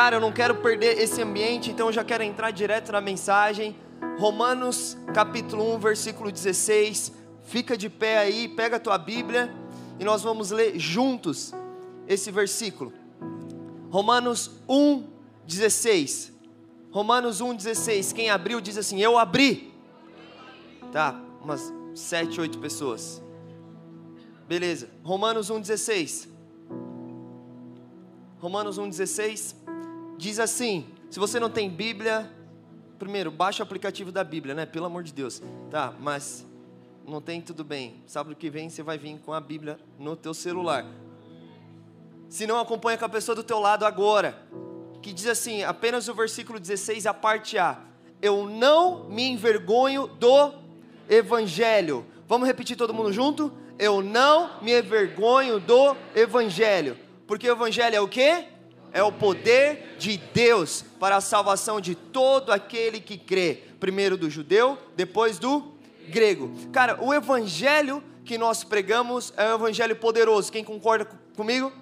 cara, eu não quero perder esse ambiente, então eu já quero entrar direto na mensagem. Romanos capítulo 1, versículo 16. Fica de pé aí, pega a tua Bíblia e nós vamos ler juntos esse versículo. Romanos 1, 16. Romanos 1, 16. Quem abriu diz assim: Eu abri. Tá, umas sete, oito pessoas. Beleza. Romanos 1, 16. Romanos 1, 16. Diz assim: Se você não tem Bíblia, primeiro, baixa o aplicativo da Bíblia, né? Pelo amor de Deus. Tá, mas não tem tudo bem. Sábado que vem você vai vir com a Bíblia no teu celular. Se não, acompanha com a pessoa do teu lado agora. Que diz assim, apenas o versículo 16, a parte A. Eu não me envergonho do Evangelho. Vamos repetir todo mundo junto? Eu não me envergonho do Evangelho. Porque o Evangelho é o quê? É o poder de Deus para a salvação de todo aquele que crê. Primeiro do judeu, depois do grego. Cara, o evangelho que nós pregamos é um evangelho poderoso. Quem concorda comigo?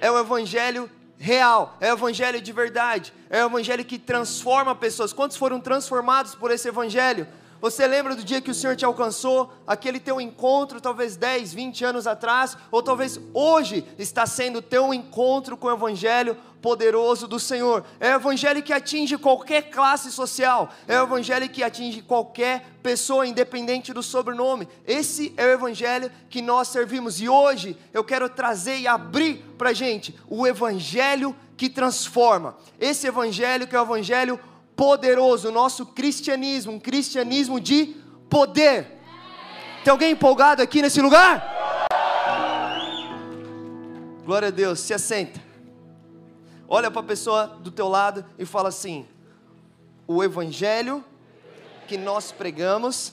É o evangelho real, é o evangelho de verdade, é o evangelho que transforma pessoas. Quantos foram transformados por esse evangelho? Você lembra do dia que o Senhor te alcançou, aquele teu encontro, talvez 10, 20 anos atrás, ou talvez hoje está sendo teu encontro com o Evangelho poderoso do Senhor. É o Evangelho que atinge qualquer classe social, é o Evangelho que atinge qualquer pessoa, independente do sobrenome. Esse é o Evangelho que nós servimos. E hoje eu quero trazer e abrir para gente o Evangelho que transforma. Esse Evangelho que é o Evangelho poderoso, o nosso cristianismo, um cristianismo de poder. Tem alguém empolgado aqui nesse lugar? Glória a Deus, se assenta. Olha para a pessoa do teu lado e fala assim: o evangelho que nós pregamos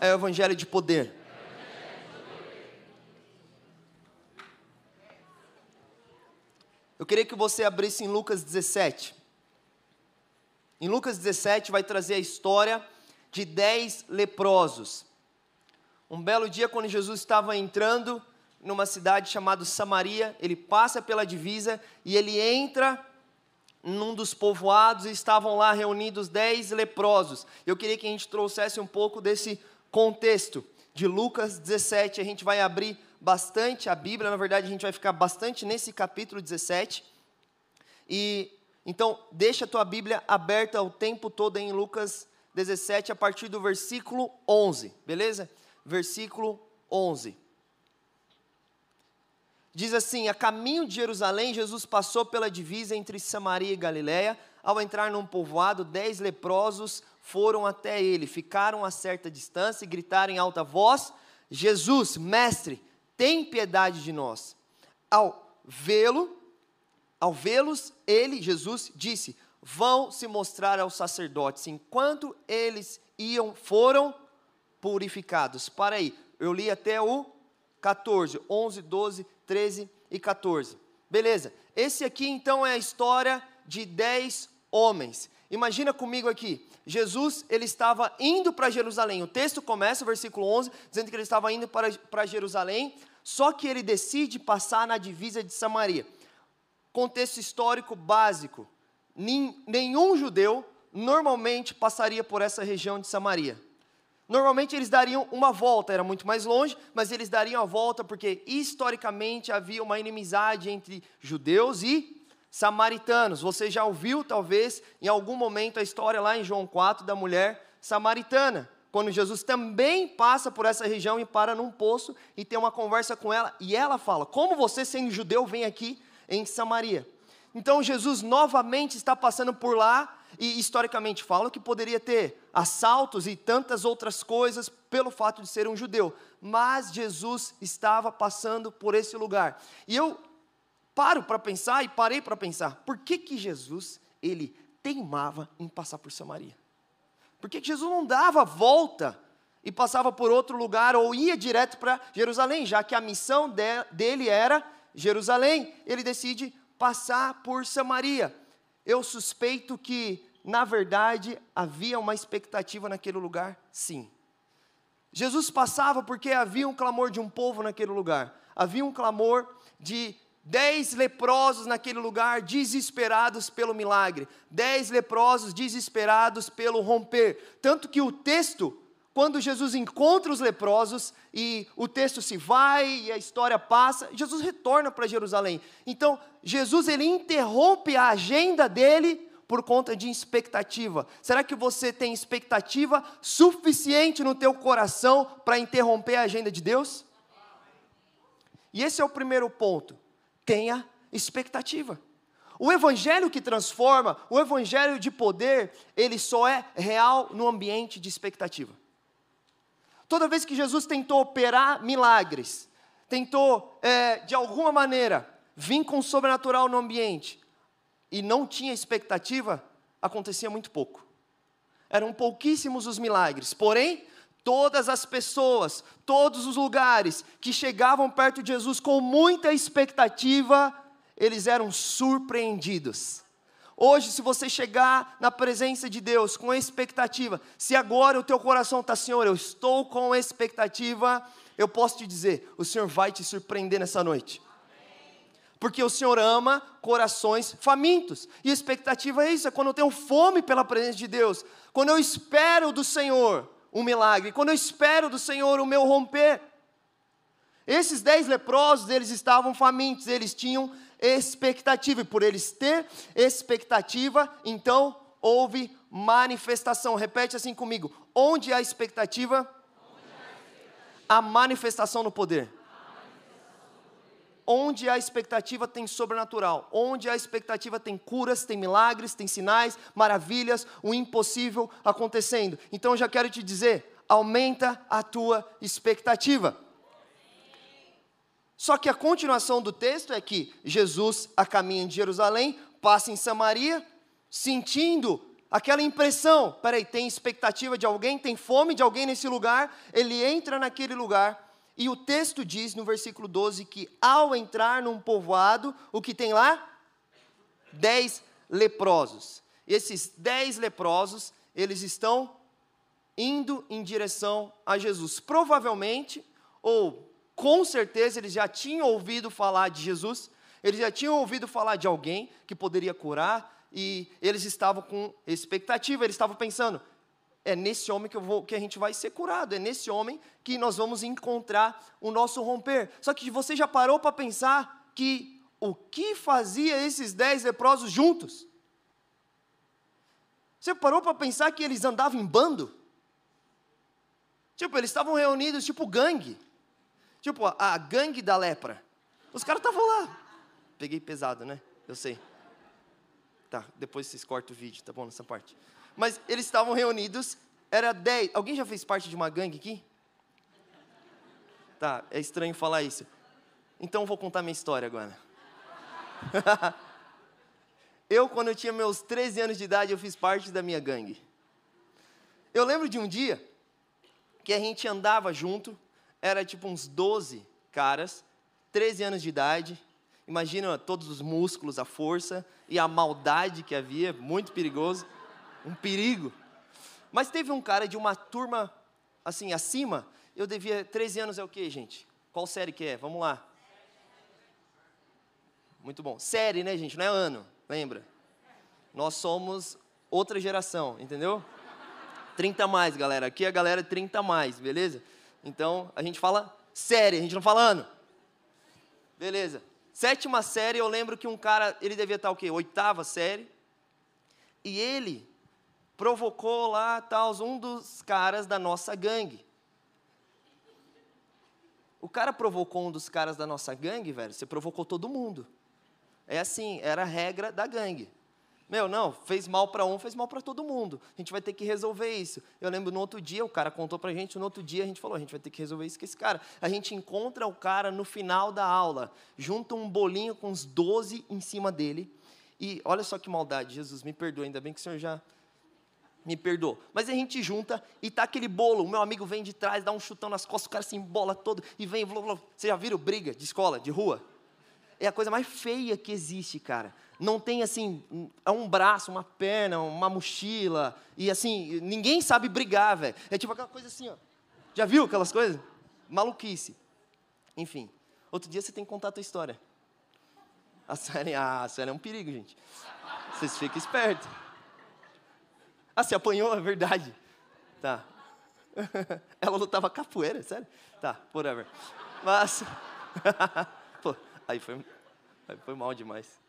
é o evangelho de poder. Eu queria que você abrisse em Lucas 17. Em Lucas 17 vai trazer a história de dez leprosos. Um belo dia, quando Jesus estava entrando numa cidade chamada Samaria, ele passa pela divisa e ele entra num dos povoados e estavam lá reunidos dez leprosos. Eu queria que a gente trouxesse um pouco desse contexto de Lucas 17. A gente vai abrir bastante a Bíblia, na verdade, a gente vai ficar bastante nesse capítulo 17. E então, deixa a tua Bíblia aberta o tempo todo em Lucas 17, a partir do versículo 11, beleza? Versículo 11. Diz assim: A caminho de Jerusalém, Jesus passou pela divisa entre Samaria e Galiléia. Ao entrar num povoado, dez leprosos foram até ele, ficaram a certa distância e gritaram em alta voz: Jesus, mestre, tem piedade de nós. Ao vê-lo, ao vê-los, ele, Jesus, disse: Vão se mostrar aos sacerdotes. Enquanto eles iam, foram purificados. Para aí, eu li até o 14, 11, 12, 13 e 14. Beleza, esse aqui então é a história de 10 homens. Imagina comigo aqui, Jesus ele estava indo para Jerusalém. O texto começa, versículo 11, dizendo que ele estava indo para, para Jerusalém, só que ele decide passar na divisa de Samaria contexto histórico básico: nenhum judeu normalmente passaria por essa região de Samaria. Normalmente eles dariam uma volta, era muito mais longe, mas eles dariam a volta porque historicamente havia uma inimizade entre judeus e samaritanos. Você já ouviu, talvez, em algum momento, a história lá em João 4 da mulher samaritana, quando Jesus também passa por essa região e para num poço e tem uma conversa com ela, e ela fala: Como você, sendo judeu, vem aqui em Samaria. Então Jesus novamente está passando por lá e historicamente falam que poderia ter assaltos e tantas outras coisas pelo fato de ser um judeu, mas Jesus estava passando por esse lugar. E eu paro para pensar e parei para pensar, por que que Jesus ele teimava em passar por Samaria? Por que, que Jesus não dava volta e passava por outro lugar ou ia direto para Jerusalém, já que a missão de, dele era Jerusalém, ele decide passar por Samaria. Eu suspeito que, na verdade, havia uma expectativa naquele lugar, sim. Jesus passava porque havia um clamor de um povo naquele lugar, havia um clamor de Dez leprosos naquele lugar, desesperados pelo milagre. Dez leprosos desesperados pelo romper. Tanto que o texto, quando Jesus encontra os leprosos e o texto se vai e a história passa, Jesus retorna para Jerusalém. Então, Jesus ele interrompe a agenda dele por conta de expectativa. Será que você tem expectativa suficiente no teu coração para interromper a agenda de Deus? E esse é o primeiro ponto. Tenha expectativa. O evangelho que transforma, o evangelho de poder, ele só é real no ambiente de expectativa. Toda vez que Jesus tentou operar milagres, tentou, é, de alguma maneira, vir com o sobrenatural no ambiente, e não tinha expectativa, acontecia muito pouco. Eram pouquíssimos os milagres, porém, todas as pessoas, todos os lugares que chegavam perto de Jesus com muita expectativa, eles eram surpreendidos. Hoje, se você chegar na presença de Deus com expectativa, se agora o teu coração está, Senhor, eu estou com expectativa, eu posso te dizer, o Senhor vai te surpreender nessa noite porque o Senhor ama corações famintos. E expectativa é isso, é quando eu tenho fome pela presença de Deus, quando eu espero do Senhor um milagre, quando eu espero do Senhor o meu romper. Esses dez leprosos, eles estavam famintos, eles tinham expectativa, e por eles ter expectativa, então houve manifestação. Repete assim comigo: onde há expectativa, há manifestação no poder. Onde a expectativa tem sobrenatural, onde a expectativa tem curas, tem milagres, tem sinais, maravilhas, o impossível acontecendo. Então já quero te dizer, aumenta a tua expectativa. Só que a continuação do texto é que Jesus a caminho de Jerusalém, passa em Samaria, sentindo aquela impressão, peraí, tem expectativa de alguém, tem fome de alguém nesse lugar, ele entra naquele lugar e o texto diz no versículo 12 que ao entrar num povoado, o que tem lá? Dez leprosos. Esses dez leprosos, eles estão indo em direção a Jesus. Provavelmente, ou com certeza, eles já tinham ouvido falar de Jesus, eles já tinham ouvido falar de alguém que poderia curar, e eles estavam com expectativa, eles estavam pensando: é nesse homem que, vou, que, a gente vai ser curado, é nesse homem que nós vamos encontrar o nosso romper. Só que você já parou para pensar que o que fazia esses dez leprosos juntos? Você parou para pensar que eles andavam em bando? Tipo, eles estavam reunidos, tipo gangue. Tipo, a, gangue da lepra. Os caras estavam lá. Peguei pesado, né? Eu sei. Tá, depois vocês cortam o vídeo, tá bom, nessa parte. Mas eles estavam reunidos, era 10. Alguém já fez parte de uma gangue aqui? Tá, é estranho falar isso. Então vou contar minha história agora. eu, quando eu tinha meus 13 anos de idade, eu fiz parte da minha gangue. Eu lembro de um dia que a gente andava junto, era tipo uns 12 caras, 13 anos de idade. Imagina todos os músculos, a força e a maldade que havia, muito perigoso um perigo. Mas teve um cara de uma turma assim acima, eu devia 13 anos é o que, gente? Qual série que é? Vamos lá. Muito bom. Série, né, gente? Não é ano, lembra? Nós somos outra geração, entendeu? 30 mais, galera. Aqui a galera é 30 mais, beleza? Então a gente fala série, a gente não fala ano. Beleza. Sétima série, eu lembro que um cara, ele devia estar o quê? Oitava série. E ele provocou lá tal, um dos caras da nossa gangue. O cara provocou um dos caras da nossa gangue, velho, você provocou todo mundo. É assim, era a regra da gangue. Meu, não, fez mal para um, fez mal para todo mundo. A gente vai ter que resolver isso. Eu lembro no outro dia, o cara contou pra gente, no outro dia a gente falou, a gente vai ter que resolver isso com esse cara. A gente encontra o cara no final da aula, junta um bolinho com uns 12 em cima dele. E olha só que maldade, Jesus, me perdoe, ainda bem que o senhor já me perdoa. Mas a gente junta e tá aquele bolo, o meu amigo vem de trás, dá um chutão nas costas, o cara se embola todo e vem. Blá, blá. Você já viram briga de escola, de rua? É a coisa mais feia que existe, cara. Não tem assim, é um braço, uma perna, uma mochila, e assim, ninguém sabe brigar, velho. É tipo aquela coisa assim, ó. Já viu aquelas coisas? Maluquice. Enfim, outro dia você tem que contar a tua história. A Suelen, ah, a Suelen é um perigo, gente. Vocês fiquem espertos. Ah, você apanhou, é verdade. Tá. Ela lutava capoeira, sério? Tá, whatever. Mas. Pô, aí foi, aí foi mal demais.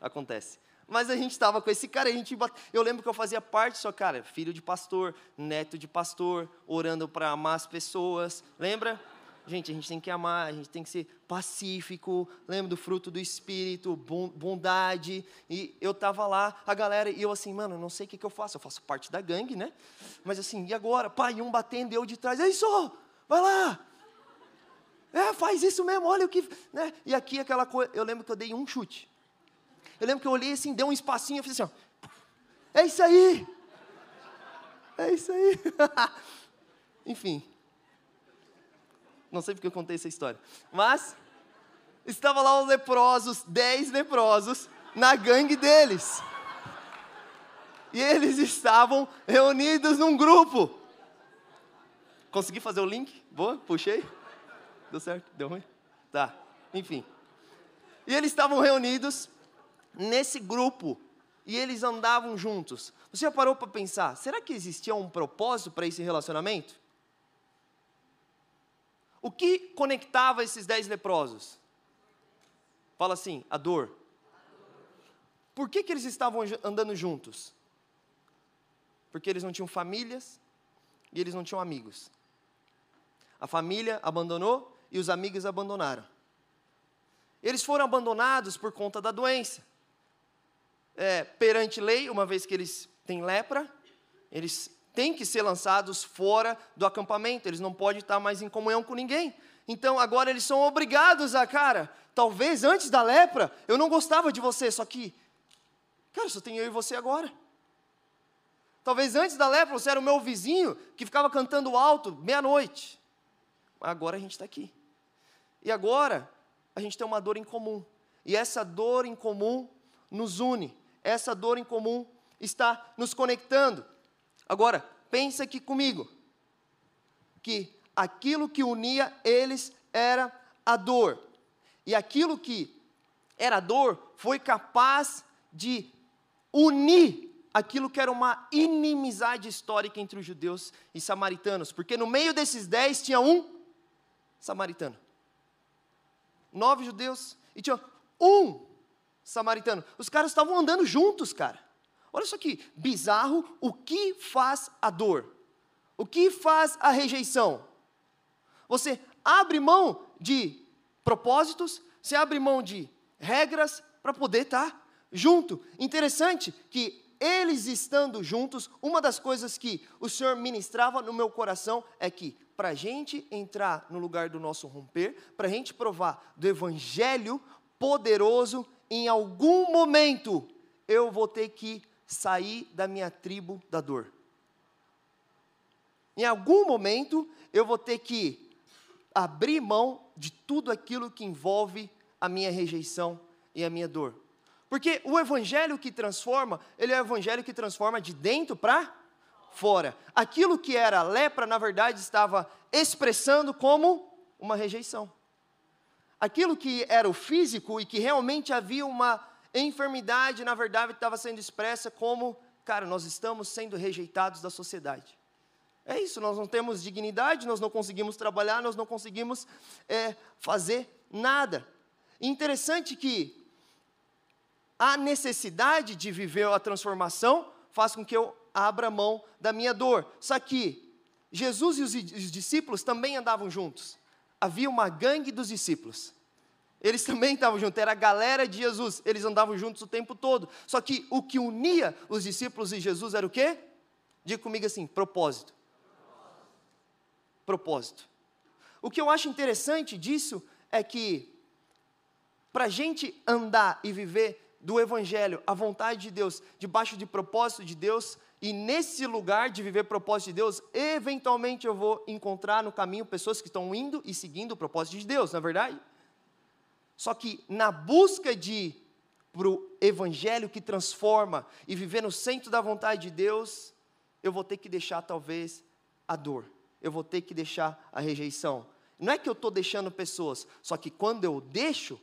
Acontece. Mas a gente estava com esse cara, a gente eu lembro que eu fazia parte, só cara, filho de pastor, neto de pastor, orando para amar as pessoas. Lembra? Gente, a gente tem que amar, a gente tem que ser pacífico, lembra do fruto do Espírito, bondade. E eu tava lá, a galera, e eu assim, mano, não sei o que, que eu faço, eu faço parte da gangue, né? Mas assim, e agora? Pai, um batendo, eu de trás, é isso, vai lá! É, faz isso mesmo, olha o que. Né? E aqui aquela coisa, eu lembro que eu dei um chute. Eu lembro que eu olhei assim, dei um espacinho, eu fiz assim, ó. É isso aí! É isso aí! Enfim, não sei porque eu contei essa história. Mas estava lá os leprosos, dez leprosos, na gangue deles. E eles estavam reunidos num grupo. Consegui fazer o link? Boa, puxei. Deu certo? Deu ruim? Tá, enfim. E eles estavam reunidos nesse grupo e eles andavam juntos. Você já parou para pensar, será que existia um propósito para esse relacionamento? O que conectava esses dez leprosos? Fala assim, a dor. Por que, que eles estavam andando juntos? Porque eles não tinham famílias e eles não tinham amigos. A família abandonou e os amigos abandonaram. Eles foram abandonados por conta da doença. É, perante lei, uma vez que eles têm lepra, eles têm que ser lançados fora do acampamento, eles não podem estar mais em comunhão com ninguém. Então agora eles são obrigados a, cara, talvez antes da lepra eu não gostava de você, só que, cara, só tem eu e você agora. Talvez antes da lepra você era o meu vizinho que ficava cantando alto meia-noite. Agora a gente está aqui. E agora a gente tem uma dor em comum. E essa dor em comum nos une. Essa dor em comum está nos conectando. Agora, pensa aqui comigo, que aquilo que unia eles era a dor. E aquilo que era dor foi capaz de unir aquilo que era uma inimizade histórica entre os judeus e samaritanos, porque no meio desses dez tinha um samaritano. Nove judeus e tinha um samaritano. Os caras estavam andando juntos, cara. Olha só que bizarro o que faz a dor. O que faz a rejeição? Você abre mão de propósitos, você abre mão de regras para poder estar junto. Interessante que eles estando juntos, uma das coisas que o Senhor ministrava no meu coração é que para a gente entrar no lugar do nosso romper, para a gente provar do Evangelho poderoso, em algum momento eu vou ter que sair da minha tribo da dor. Em algum momento eu vou ter que abrir mão de tudo aquilo que envolve a minha rejeição e a minha dor. Porque o evangelho que transforma, ele é o evangelho que transforma de dentro para fora. Aquilo que era lepra, na verdade, estava expressando como uma rejeição. Aquilo que era o físico e que realmente havia uma enfermidade, na verdade, estava sendo expressa como, cara, nós estamos sendo rejeitados da sociedade. É isso, nós não temos dignidade, nós não conseguimos trabalhar, nós não conseguimos é, fazer nada. Interessante que a necessidade de viver a transformação faz com que eu abra mão da minha dor. Só que Jesus e os discípulos também andavam juntos. Havia uma gangue dos discípulos. Eles também estavam juntos, era a galera de Jesus, eles andavam juntos o tempo todo. Só que o que unia os discípulos e Jesus era o quê? Diga comigo assim: propósito. Propósito. O que eu acho interessante disso é que, para a gente andar e viver do Evangelho, a vontade de Deus, debaixo de propósito de Deus, e nesse lugar de viver propósito de Deus, eventualmente eu vou encontrar no caminho pessoas que estão indo e seguindo o propósito de Deus, não é verdade? Só que na busca de para o evangelho que transforma e viver no centro da vontade de Deus, eu vou ter que deixar talvez a dor, eu vou ter que deixar a rejeição. Não é que eu estou deixando pessoas, só que quando eu deixo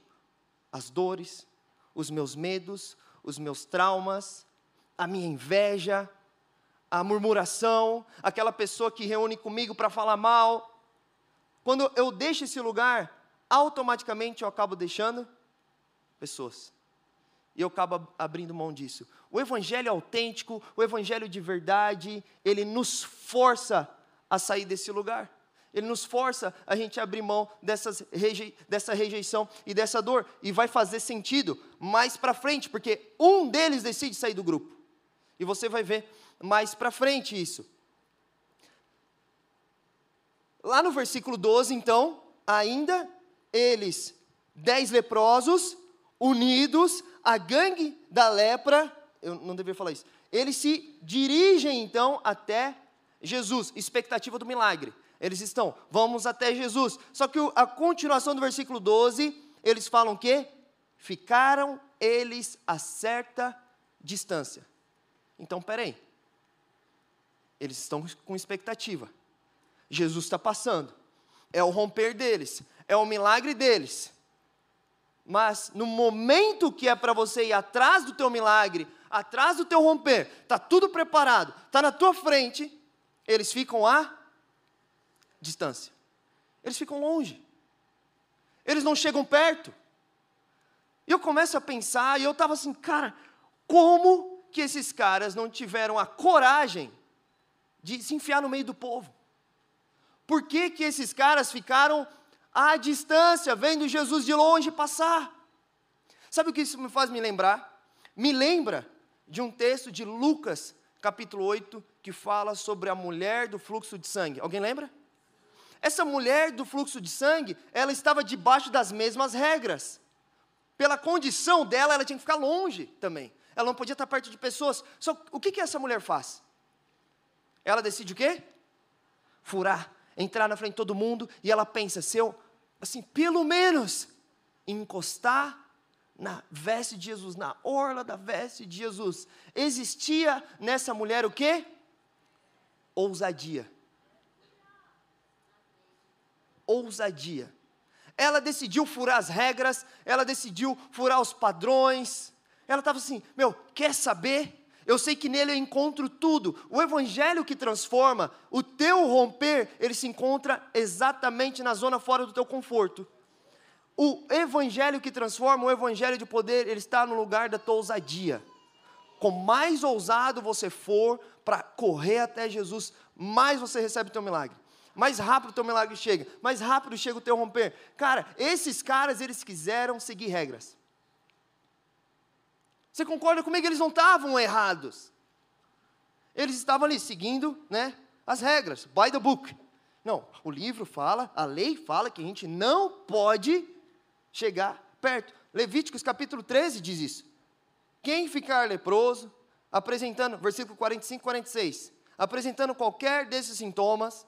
as dores, os meus medos, os meus traumas, a minha inveja, a murmuração, aquela pessoa que reúne comigo para falar mal. Quando eu deixo esse lugar, automaticamente eu acabo deixando pessoas. E eu acabo abrindo mão disso. O evangelho autêntico, o evangelho de verdade, ele nos força a sair desse lugar. Ele nos força a gente abrir mão dessas dessa rejeição e dessa dor. E vai fazer sentido mais para frente, porque um deles decide sair do grupo. E você vai ver mais para frente isso. Lá no versículo 12, então, ainda eles, dez leprosos, unidos, a gangue da lepra, eu não deveria falar isso, eles se dirigem então até Jesus, expectativa do milagre. Eles estão, vamos até Jesus. Só que a continuação do versículo 12, eles falam que ficaram eles a certa distância. Então, peraí. Eles estão com expectativa. Jesus está passando. É o romper deles. É o milagre deles. Mas no momento que é para você ir atrás do teu milagre, atrás do teu romper, está tudo preparado, está na tua frente, eles ficam a distância. Eles ficam longe. Eles não chegam perto. E eu começo a pensar, e eu estava assim, cara, como que esses caras não tiveram a coragem de se enfiar no meio do povo? Por que, que esses caras ficaram à distância, vendo Jesus de longe passar? Sabe o que isso me faz me lembrar? Me lembra de um texto de Lucas, capítulo 8, que fala sobre a mulher do fluxo de sangue. Alguém lembra? Essa mulher do fluxo de sangue, ela estava debaixo das mesmas regras. Pela condição dela, ela tinha que ficar longe também. Ela não podia estar perto de pessoas. Só o que, que essa mulher faz? Ela decide o quê? Furar, entrar na frente de todo mundo, e ela pensa, se eu, assim, pelo menos, encostar na veste de Jesus, na orla da veste de Jesus, existia nessa mulher o quê? Ousadia ousadia. Ela decidiu furar as regras, ela decidiu furar os padrões. Ela estava assim: meu, quer saber? Eu sei que nele eu encontro tudo. O evangelho que transforma, o teu romper, ele se encontra exatamente na zona fora do teu conforto. O evangelho que transforma, o evangelho de poder, ele está no lugar da tua ousadia. Com mais ousado você for para correr até Jesus, mais você recebe o teu milagre mais rápido o teu milagre chega, mais rápido chega o teu romper. Cara, esses caras, eles quiseram seguir regras. Você concorda comigo? Eles não estavam errados. Eles estavam ali seguindo né, as regras, by the book. Não, o livro fala, a lei fala que a gente não pode chegar perto. Levíticos capítulo 13 diz isso. Quem ficar leproso, apresentando, versículo 45, 46, apresentando qualquer desses sintomas,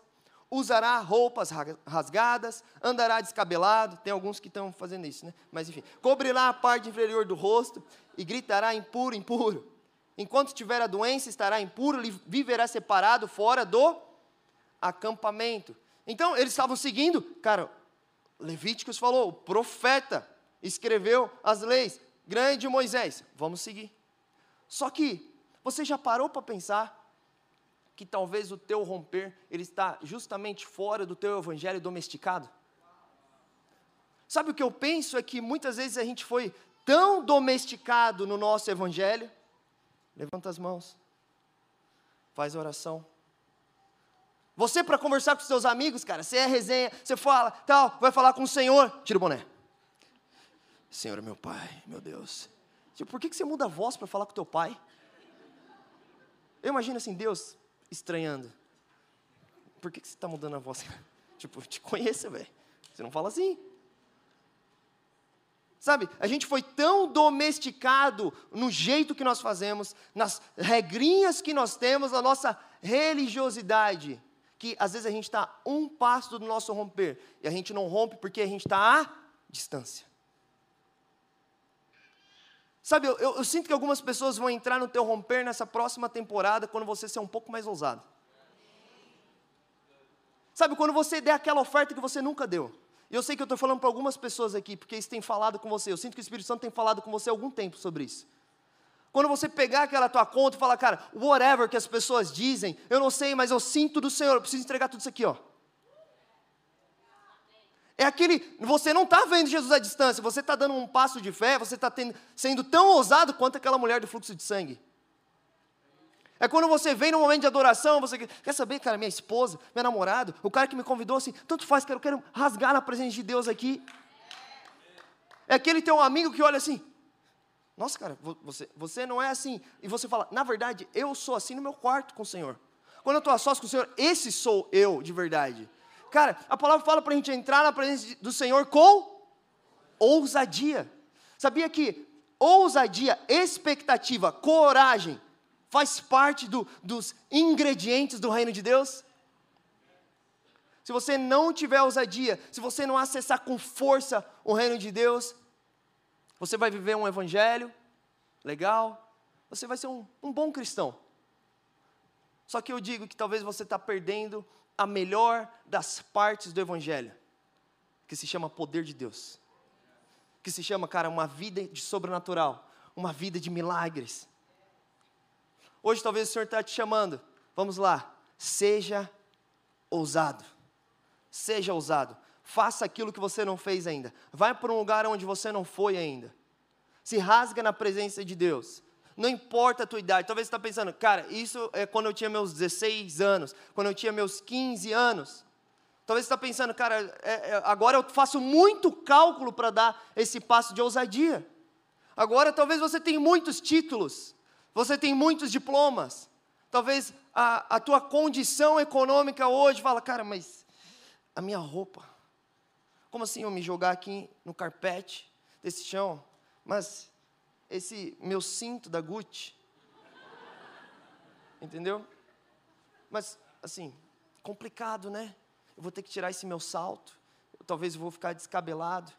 usará roupas rasgadas, andará descabelado, tem alguns que estão fazendo isso, né? Mas enfim, cobrirá a parte inferior do rosto e gritará impuro, impuro. Enquanto tiver a doença, estará impuro, viverá separado fora do acampamento. Então, eles estavam seguindo, cara, Levíticos falou, o profeta escreveu as leis, grande Moisés, vamos seguir. Só que, você já parou para pensar que talvez o teu romper ele está justamente fora do teu evangelho domesticado? Sabe o que eu penso é que muitas vezes a gente foi tão domesticado no nosso evangelho. Levanta as mãos. Faz oração. Você para conversar com seus amigos, cara, você é resenha, você fala, tal, vai falar com o Senhor, tira o boné. Senhor é meu pai, meu Deus. Tipo, por que, que você muda a voz para falar com teu pai? Eu imagino assim, Deus, estranhando. Por que, que você está mudando a voz? tipo, eu te conheço, velho. Você não fala assim. Sabe, a gente foi tão domesticado no jeito que nós fazemos, nas regrinhas que nós temos, na nossa religiosidade, que às vezes a gente está um passo do nosso romper, e a gente não rompe porque a gente está à distância. Sabe, eu, eu, sinto que algumas pessoas vão entrar no teu romper nessa próxima temporada quando você ser um pouco mais ousado. Sabe, quando você der aquela oferta que você nunca deu. E eu sei que eu estou falando para algumas pessoas aqui, porque isso tem falado com você. Eu sinto que o Espírito Santo tem falado com você há algum tempo sobre isso. Quando você pegar aquela tua conta e falar, cara, whatever que as pessoas dizem, eu não sei, mas eu sinto do Senhor, eu preciso entregar tudo isso aqui, ó. É aquele, você não está vendo Jesus à distância, você está dando um passo de fé, você está sendo tão ousado quanto aquela mulher do fluxo de sangue. É quando você vem no momento de adoração, você quer saber, cara, minha esposa, meu namorado, o cara que me convidou assim, tanto faz, cara, eu quero rasgar na presença de Deus aqui. É aquele teu amigo que olha assim, nossa, cara, você, você não é assim. E você fala, na verdade, eu sou assim no meu quarto com o Senhor. Quando eu estou a sós com o Senhor, esse sou eu de verdade. Cara, a palavra fala para a gente entrar na presença do Senhor com ousadia. Sabia que ousadia, expectativa, coragem, faz parte do, dos ingredientes do reino de Deus? Se você não tiver ousadia, se você não acessar com força o reino de Deus, você vai viver um evangelho legal, você vai ser um, um bom cristão. Só que eu digo que talvez você está perdendo a melhor das partes do evangelho, que se chama poder de Deus, que se chama, cara, uma vida de sobrenatural, uma vida de milagres, Hoje talvez o Senhor está te chamando. Vamos lá. Seja ousado. Seja ousado. Faça aquilo que você não fez ainda. Vai para um lugar onde você não foi ainda. Se rasga na presença de Deus. Não importa a tua idade. Talvez você está pensando, cara, isso é quando eu tinha meus 16 anos, quando eu tinha meus 15 anos. Talvez você está pensando, cara, é, é, agora eu faço muito cálculo para dar esse passo de ousadia. Agora talvez você tenha muitos títulos. Você tem muitos diplomas. Talvez a, a tua condição econômica hoje fala, cara, mas a minha roupa. Como assim eu me jogar aqui no carpete desse chão? Mas esse meu cinto da Gucci. Entendeu? Mas, assim, complicado, né? Eu vou ter que tirar esse meu salto. Eu, talvez eu vou ficar descabelado.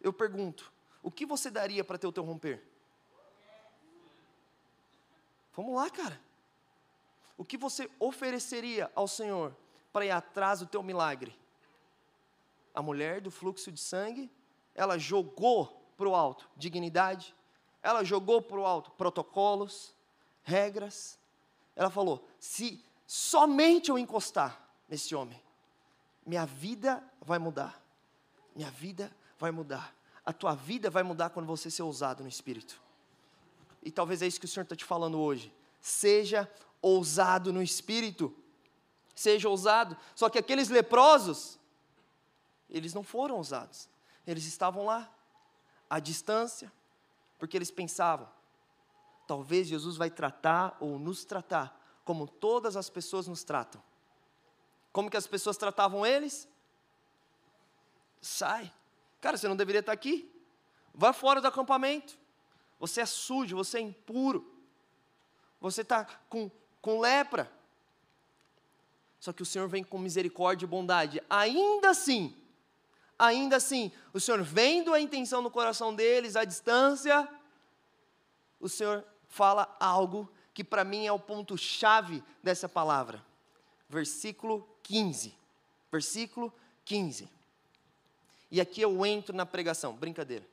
Eu pergunto, o que você daria para ter o teu romper? Vamos lá, cara. O que você ofereceria ao Senhor para ir atrás do teu milagre? A mulher do fluxo de sangue, ela jogou para o alto dignidade, ela jogou para o alto protocolos, regras. Ela falou: se somente eu encostar nesse homem, minha vida vai mudar. Minha vida vai mudar. A tua vida vai mudar quando você ser ousado no espírito. E talvez é isso que o Senhor está te falando hoje. Seja ousado no espírito. Seja ousado. Só que aqueles leprosos, eles não foram ousados. Eles estavam lá, à distância, porque eles pensavam: talvez Jesus vai tratar ou nos tratar como todas as pessoas nos tratam. Como que as pessoas tratavam eles? Sai. Cara, você não deveria estar aqui. Vai fora do acampamento você é sujo, você é impuro, você está com, com lepra. Só que o Senhor vem com misericórdia e bondade. Ainda assim, ainda assim, o Senhor vendo a intenção no coração deles, à distância, o Senhor fala algo que para mim é o ponto-chave dessa palavra. Versículo 15. Versículo 15. E aqui eu entro na pregação, brincadeira.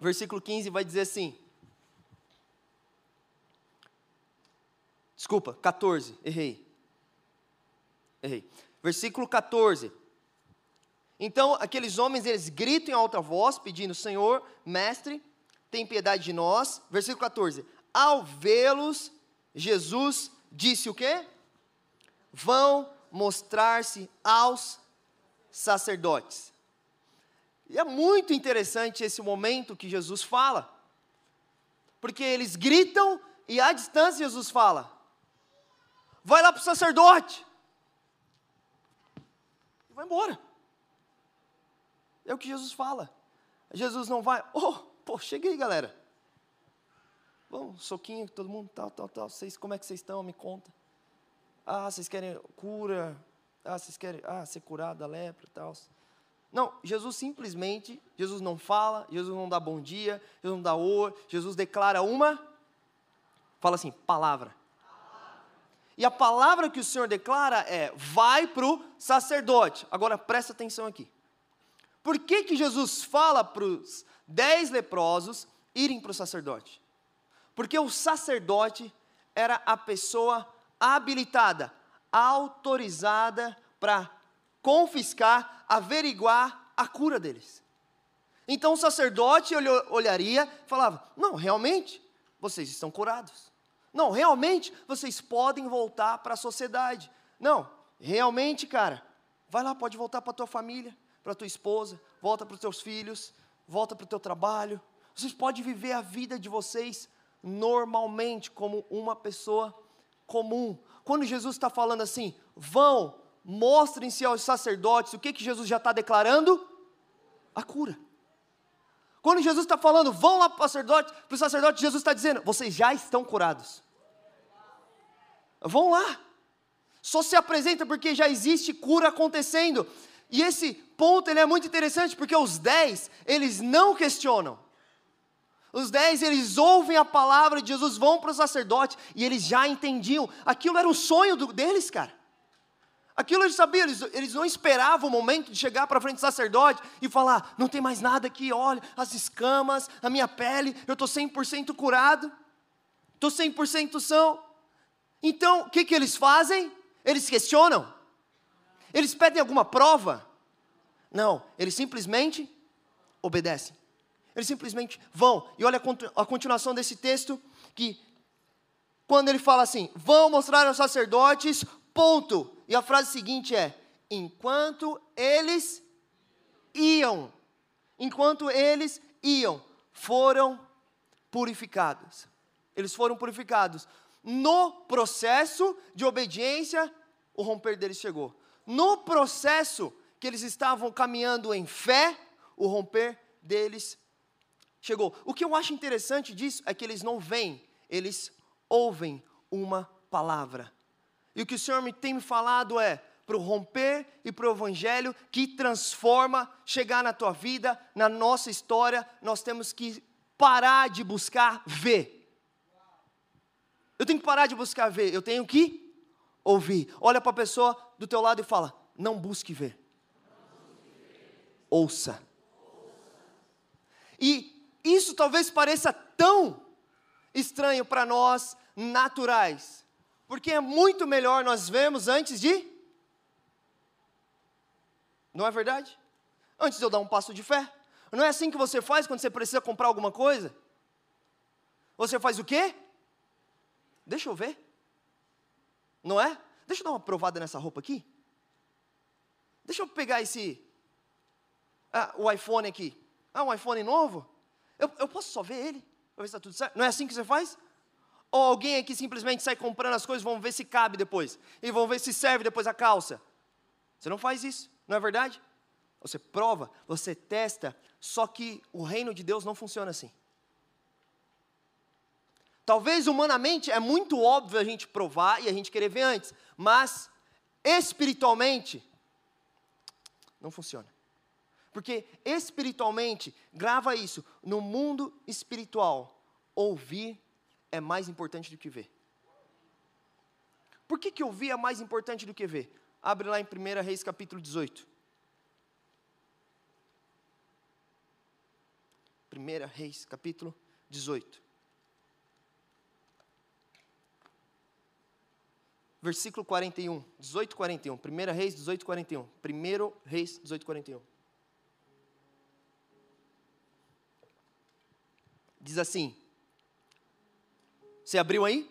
versículo 15 vai dizer assim. Desculpa, 14, errei. Errei. Versículo 14. Então, aqueles homens, eles gritam em alta voz, pedindo, Senhor, mestre, tem piedade de nós. Versículo 14. Ao vê-los, Jesus disse o quê? Vão mostrar-se aos sacerdotes. E é muito interessante esse momento que Jesus fala, porque eles gritam e à distância Jesus fala: vai lá para o sacerdote, e vai embora. É o que Jesus fala. Jesus não vai, oh, pô, cheguei galera. Bom, soquinho, todo mundo, tal, tal, tal. Vocês, como é que vocês estão? Me conta. Ah, vocês querem cura? Ah, vocês querem ah, ser curado da lepra e tal. Não, Jesus simplesmente, Jesus não fala, Jesus não dá bom dia, Jesus não dá oi, Jesus declara uma Fala assim, palavra. E a palavra que o Senhor declara é: vai para o sacerdote. Agora presta atenção aqui. Por que, que Jesus fala para os dez leprosos irem para o sacerdote? Porque o sacerdote era a pessoa habilitada, autorizada para confiscar, averiguar a cura deles. Então o sacerdote olharia e falava: Não, realmente, vocês estão curados. Não, realmente, vocês podem voltar para a sociedade. Não, realmente, cara, vai lá, pode voltar para tua família, para tua esposa, volta para os teus filhos, volta para o teu trabalho. Vocês podem viver a vida de vocês normalmente, como uma pessoa comum. Quando Jesus está falando assim, vão, mostrem-se aos sacerdotes, o que, que Jesus já está declarando? A cura. Quando Jesus está falando, vão lá para o sacerdote, para o sacerdote, Jesus está dizendo, vocês já estão curados. Vão lá. Só se apresenta porque já existe cura acontecendo. E esse ponto ele é muito interessante porque os dez, eles não questionam. Os dez, eles ouvem a palavra de Jesus, vão para o sacerdote e eles já entendiam. Aquilo era o sonho do, deles, cara. Aquilo eles sabiam, eles, eles não esperavam o momento de chegar para frente do sacerdote e falar: não tem mais nada aqui, olha, as escamas, a minha pele, eu estou 100% curado, estou 100% são. Então, o que, que eles fazem? Eles questionam? Eles pedem alguma prova? Não, eles simplesmente obedecem. Eles simplesmente vão. E olha a continuação desse texto, que quando ele fala assim: vão mostrar aos sacerdotes, ponto. E a frase seguinte é: enquanto eles iam, enquanto eles iam, foram purificados. Eles foram purificados. No processo de obediência, o romper deles chegou. No processo que eles estavam caminhando em fé, o romper deles chegou. O que eu acho interessante disso é que eles não veem, eles ouvem uma palavra. E o que o Senhor me tem me falado é para o romper e para o evangelho que transforma, chegar na tua vida, na nossa história, nós temos que parar de buscar ver. Eu tenho que parar de buscar ver, eu tenho que ouvir. Olha para a pessoa do teu lado e fala: não busque ver. Ouça. E isso talvez pareça tão estranho para nós naturais, porque é muito melhor nós vermos antes de. Não é verdade? Antes de eu dar um passo de fé. Não é assim que você faz quando você precisa comprar alguma coisa? Você faz o quê? Deixa eu ver. Não é? Deixa eu dar uma provada nessa roupa aqui. Deixa eu pegar esse. Ah, o iPhone aqui. Ah, um iPhone novo? Eu, eu posso só ver ele, para ver se está tudo certo? Não é assim que você faz? Ou alguém aqui simplesmente sai comprando as coisas, vão ver se cabe depois, e vão ver se serve depois a calça. Você não faz isso, não é verdade? Você prova, você testa, só que o reino de Deus não funciona assim. Talvez humanamente é muito óbvio a gente provar e a gente querer ver antes, mas espiritualmente não funciona. Porque espiritualmente, grava isso, no mundo espiritual, ouvir é mais importante do que ver. Por que, que ouvir é mais importante do que ver? Abre lá em 1 Reis capítulo 18. 1 Reis capítulo 18. Versículo 41, 18, 41. 1 Reis 18, 41. 1 Reis 18, 41. Diz assim: Você abriu aí?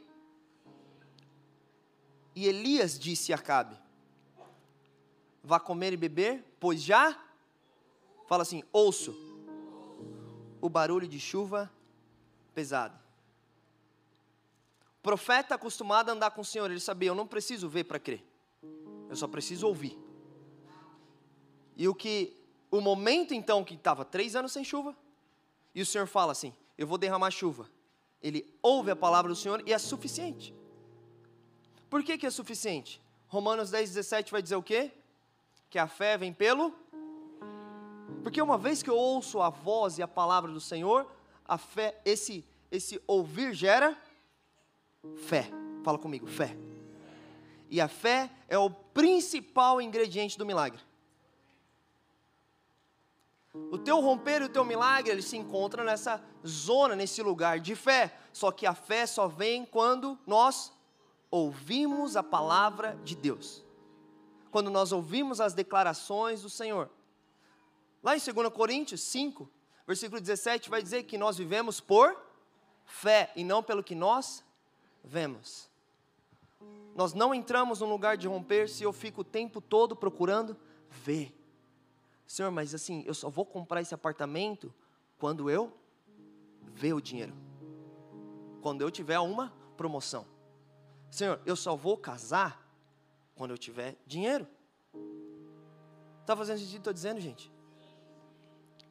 E Elias disse a Acabe: Vá comer e beber, pois já. Fala assim: ouço o barulho de chuva pesado. O profeta acostumado a andar com o Senhor, ele sabia: eu não preciso ver para crer, eu só preciso ouvir. E o que, o momento então que estava três anos sem chuva, e o Senhor fala assim: eu vou derramar chuva. Ele ouve a palavra do Senhor e é suficiente. Por que, que é suficiente? Romanos 10, 17 vai dizer o quê? Que a fé vem pelo. Porque uma vez que eu ouço a voz e a palavra do Senhor, a fé, esse, esse ouvir gera Fé. Fala comigo, fé. E a fé é o principal ingrediente do milagre. O teu romper e o teu milagre, ele se encontram nessa zona, nesse lugar de fé. Só que a fé só vem quando nós ouvimos a palavra de Deus. Quando nós ouvimos as declarações do Senhor. Lá em 2 Coríntios 5, versículo 17, vai dizer que nós vivemos por fé e não pelo que nós vemos. Nós não entramos num lugar de romper se eu fico o tempo todo procurando ver. Senhor, mas assim, eu só vou comprar esse apartamento quando eu ver o dinheiro. Quando eu tiver uma promoção. Senhor, eu só vou casar quando eu tiver dinheiro. Está fazendo sentido o que estou dizendo, gente?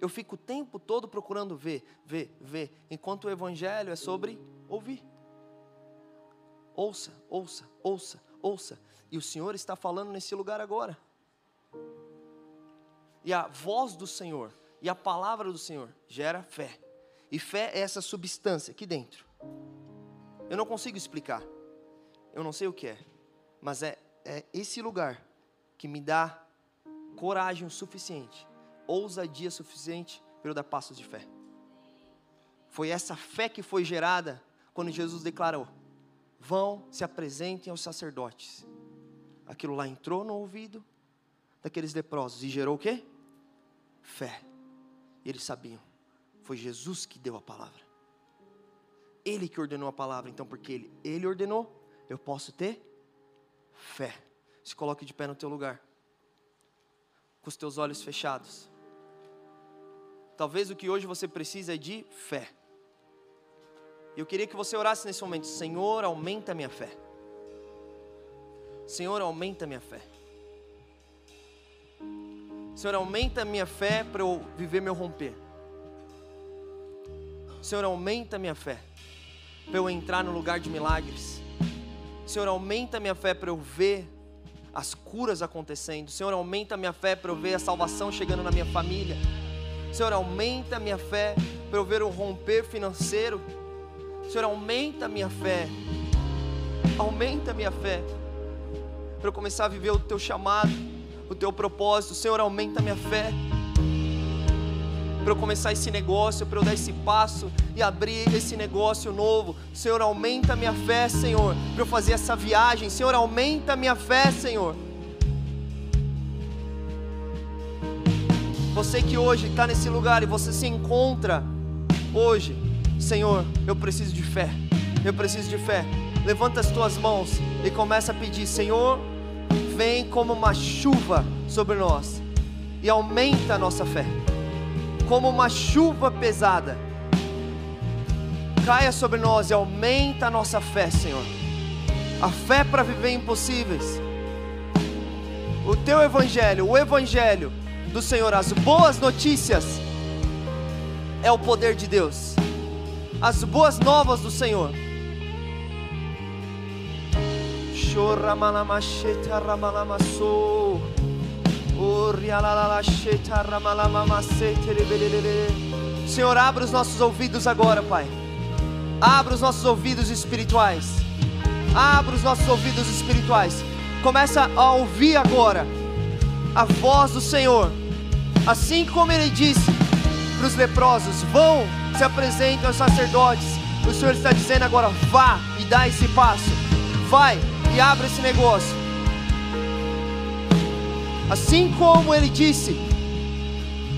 Eu fico o tempo todo procurando ver, ver, ver, enquanto o Evangelho é sobre ouvir. Ouça, ouça, ouça, ouça. E o Senhor está falando nesse lugar agora. E a voz do Senhor e a palavra do Senhor gera fé. E fé é essa substância aqui dentro. Eu não consigo explicar. Eu não sei o que é. Mas é, é esse lugar que me dá coragem o suficiente, ousadia suficiente para eu dar passos de fé. Foi essa fé que foi gerada quando Jesus declarou: vão, se apresentem aos sacerdotes. Aquilo lá entrou no ouvido daqueles leprosos e gerou o quê? Fé. E eles sabiam, foi Jesus que deu a palavra. Ele que ordenou a palavra, então porque ele, ele ordenou, eu posso ter fé. Se coloque de pé no teu lugar, com os teus olhos fechados. Talvez o que hoje você precisa é de fé. Eu queria que você orasse nesse momento: Senhor, aumenta a minha fé. Senhor, aumenta a minha fé. Senhor, aumenta a minha fé para eu viver meu romper. Senhor, aumenta a minha fé para eu entrar no lugar de milagres. Senhor, aumenta a minha fé para eu ver as curas acontecendo. Senhor, aumenta a minha fé para eu ver a salvação chegando na minha família. Senhor, aumenta a minha fé para eu ver o romper financeiro Senhor, aumenta a minha fé. Aumenta a minha fé. Para eu começar a viver o teu chamado, o teu propósito. Senhor, aumenta a minha fé. Para eu começar esse negócio, para eu dar esse passo e abrir esse negócio novo. Senhor, aumenta a minha fé, Senhor. Para eu fazer essa viagem. Senhor, aumenta a minha fé, Senhor. Você que hoje está nesse lugar e você se encontra hoje Senhor, eu preciso de fé. Eu preciso de fé. Levanta as tuas mãos e começa a pedir, Senhor, vem como uma chuva sobre nós e aumenta a nossa fé. Como uma chuva pesada. Caia sobre nós e aumenta a nossa fé, Senhor. A fé para viver impossíveis. O teu evangelho, o evangelho do Senhor, as boas notícias é o poder de Deus as boas novas do Senhor. Senhor, abra os nossos ouvidos agora, Pai. Abra os nossos ouvidos espirituais. Abra os nossos ouvidos espirituais. Começa a ouvir agora a voz do Senhor. Assim como ele disse para os leprosos: Vão se apresentam aos sacerdotes. O Senhor está dizendo agora: vá e dá esse passo. Vai abra esse negócio. Assim como ele disse: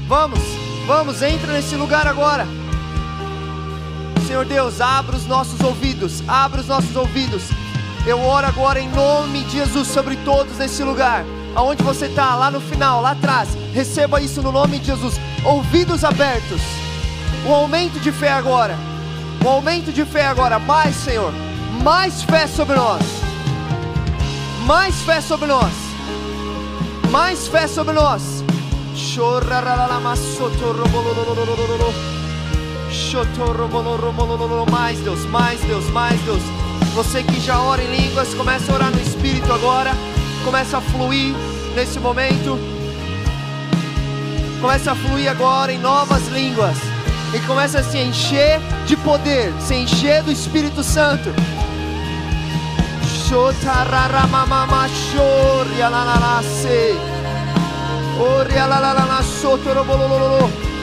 Vamos, vamos, entra nesse lugar agora. Senhor Deus, abra os nossos ouvidos, abra os nossos ouvidos. Eu oro agora em nome de Jesus sobre todos nesse lugar. Aonde você está, lá no final, lá atrás, receba isso no nome de Jesus. Ouvidos abertos um aumento de fé agora. Um aumento de fé agora. Mais, Senhor. Mais fé sobre nós. Mais fé sobre nós. Mais fé sobre nós. Mais Deus, mais Deus, mais Deus. Você que já ora em línguas, começa a orar no Espírito agora. Começa a fluir nesse momento. Começa a fluir agora em novas línguas e começa a se encher de poder, se encher do Espírito Santo.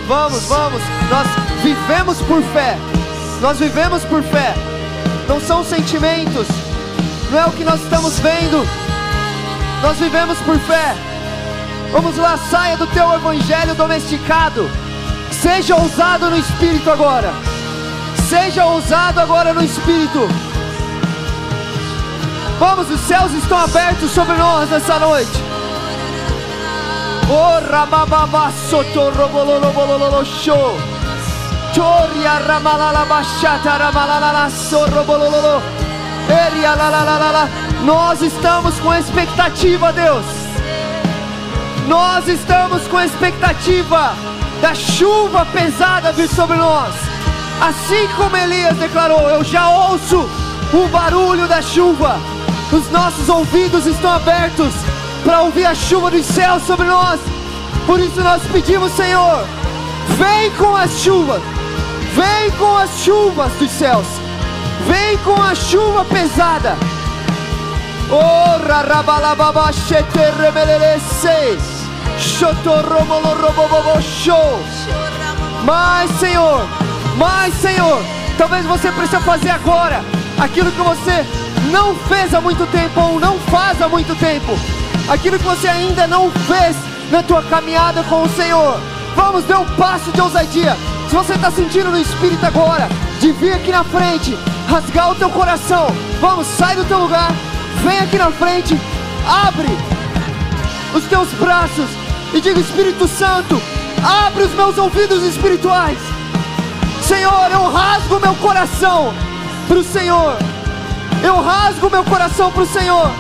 Vamos, vamos. Nós vivemos por fé. Nós vivemos por fé. Não são sentimentos. Não é o que nós estamos vendo. Nós vivemos por fé. Vamos lá, saia do teu evangelho domesticado. Seja ousado no espírito agora. Seja ousado agora no espírito. Vamos, os céus estão abertos sobre nós nessa noite. Eria la. Nós estamos com expectativa, Deus. Nós estamos com expectativa da chuva pesada vir sobre nós. Assim como Elias declarou, eu já ouço o barulho da chuva. Os nossos ouvidos estão abertos para ouvir a chuva dos céus sobre nós. Por isso nós pedimos, Senhor, vem com as chuvas. Vem com as chuvas dos céus. Vem com a chuva pesada. Oh, rarabalababa. Mas, Senhor, mas, Senhor, talvez você precise fazer agora aquilo que você não fez há muito tempo ou não faz há muito tempo. Aquilo que você ainda não fez na tua caminhada com o Senhor. Vamos, dê um passo de ousadia. Se você está sentindo no Espírito agora, de vir aqui na frente, rasgar o teu coração. Vamos, sai do teu lugar, vem aqui na frente, abre os teus braços e diga: Espírito Santo, abre os meus ouvidos espirituais. Senhor, eu rasgo meu coração para o Senhor. Eu rasgo meu coração para o Senhor.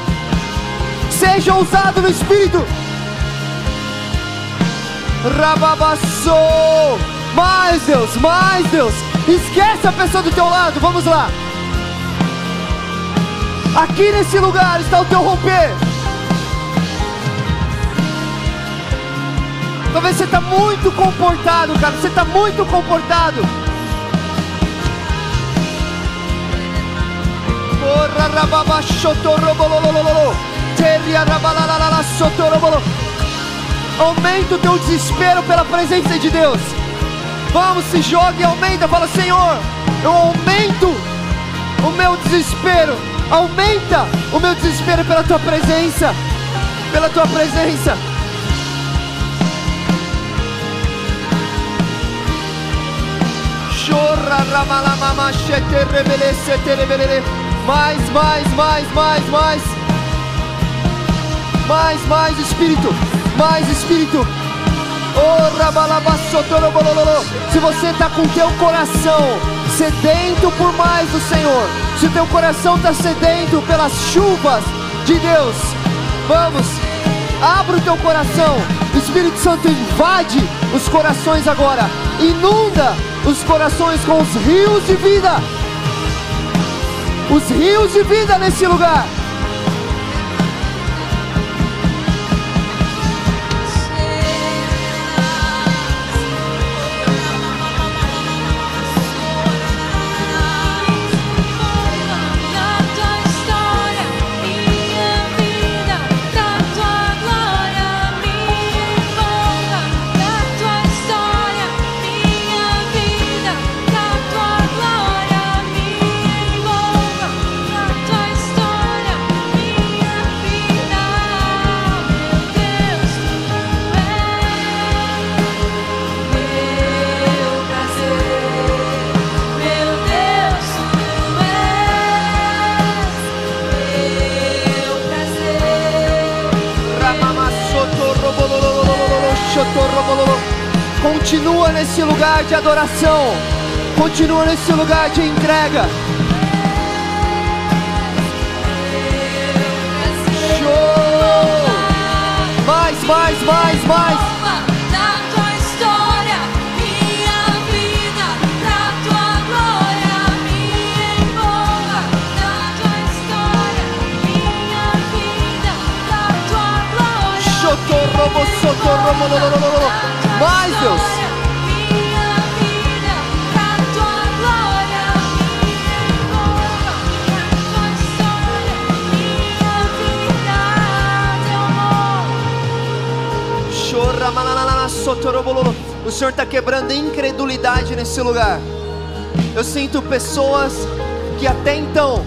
Seja ousado no Espírito. Rababassou. Mais Deus, mais Deus. Esquece a pessoa do teu lado. Vamos lá. Aqui nesse lugar está o teu romper. Talvez você está muito comportado, cara. Você está muito comportado. Aumenta o teu desespero pela presença de Deus. Vamos, se jogue e aumenta. Fala, Senhor, eu aumento o meu desespero. Aumenta o meu desespero pela tua presença. Pela tua presença. Chorra, ramalama, chete, rebele, sete, rebele. Mais, mais, mais, mais, mais. Mais, mais Espírito. Mais Espírito. Oh. Se você está com teu coração sedento por mais do Senhor, se teu coração está sedento pelas chuvas de Deus, vamos, abra o teu coração. Espírito Santo invade os corações agora, inunda os corações com os rios de vida os rios de vida nesse lugar. De adoração. Continua nesse lugar de entrega. Show! Mais, mais, mais, mais. Mais Deus. O Senhor está quebrando incredulidade nesse lugar. Eu sinto pessoas que até então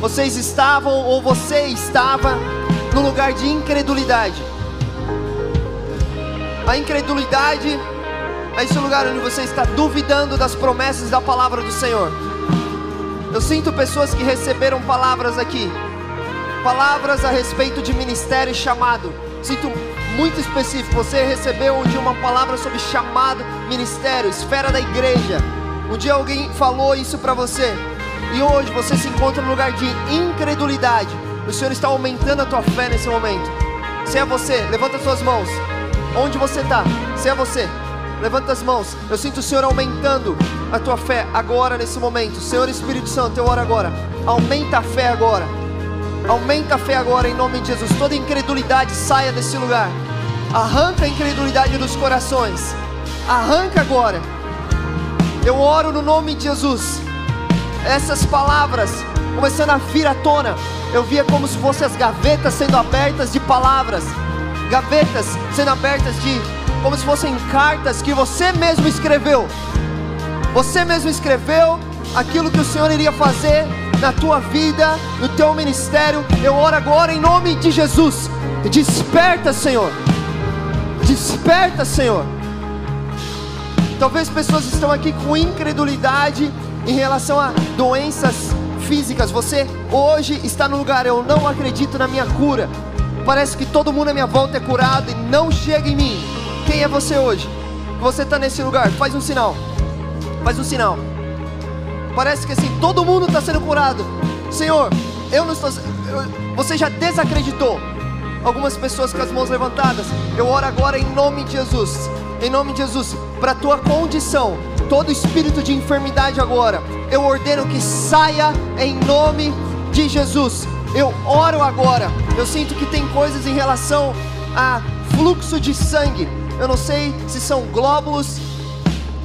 vocês estavam ou você estava no lugar de incredulidade. A incredulidade é esse lugar onde você está duvidando das promessas da palavra do Senhor. Eu sinto pessoas que receberam palavras aqui, palavras a respeito de ministério e chamado. Sinto muito específico. Você recebeu um dia uma palavra sobre chamado, ministério, esfera da igreja. Um dia alguém falou isso para você. E hoje você se encontra no lugar de incredulidade. O Senhor está aumentando a tua fé nesse momento. Se é você, levanta as suas mãos. Onde você está? Se é você, levanta as mãos. Eu sinto o Senhor aumentando a tua fé agora nesse momento. Senhor Espírito Santo, eu oro agora. Aumenta a fé agora. Aumenta a fé agora em nome de Jesus. Toda incredulidade saia desse lugar. Arranca a incredulidade dos corações. Arranca agora. Eu oro no nome de Jesus. Essas palavras começando a vir à tona. Eu via como se fossem as gavetas sendo abertas de palavras. Gavetas sendo abertas de como se fossem cartas que você mesmo escreveu. Você mesmo escreveu aquilo que o Senhor iria fazer na tua vida, no teu ministério. Eu oro agora em nome de Jesus. Desperta, Senhor. Desperta, Senhor. Talvez pessoas estão aqui com incredulidade em relação a doenças físicas. Você hoje está no lugar, eu não acredito na minha cura. Parece que todo mundo à minha volta é curado e não chega em mim. Quem é você hoje? Você está nesse lugar, faz um sinal. Faz um sinal. Parece que assim, todo mundo está sendo curado. Senhor, eu não estou. Eu, você já desacreditou. Algumas pessoas com as mãos levantadas. Eu oro agora em nome de Jesus. Em nome de Jesus, para a tua condição, todo espírito de enfermidade agora, eu ordeno que saia em nome de Jesus. Eu oro agora. Eu sinto que tem coisas em relação a fluxo de sangue. Eu não sei se são glóbulos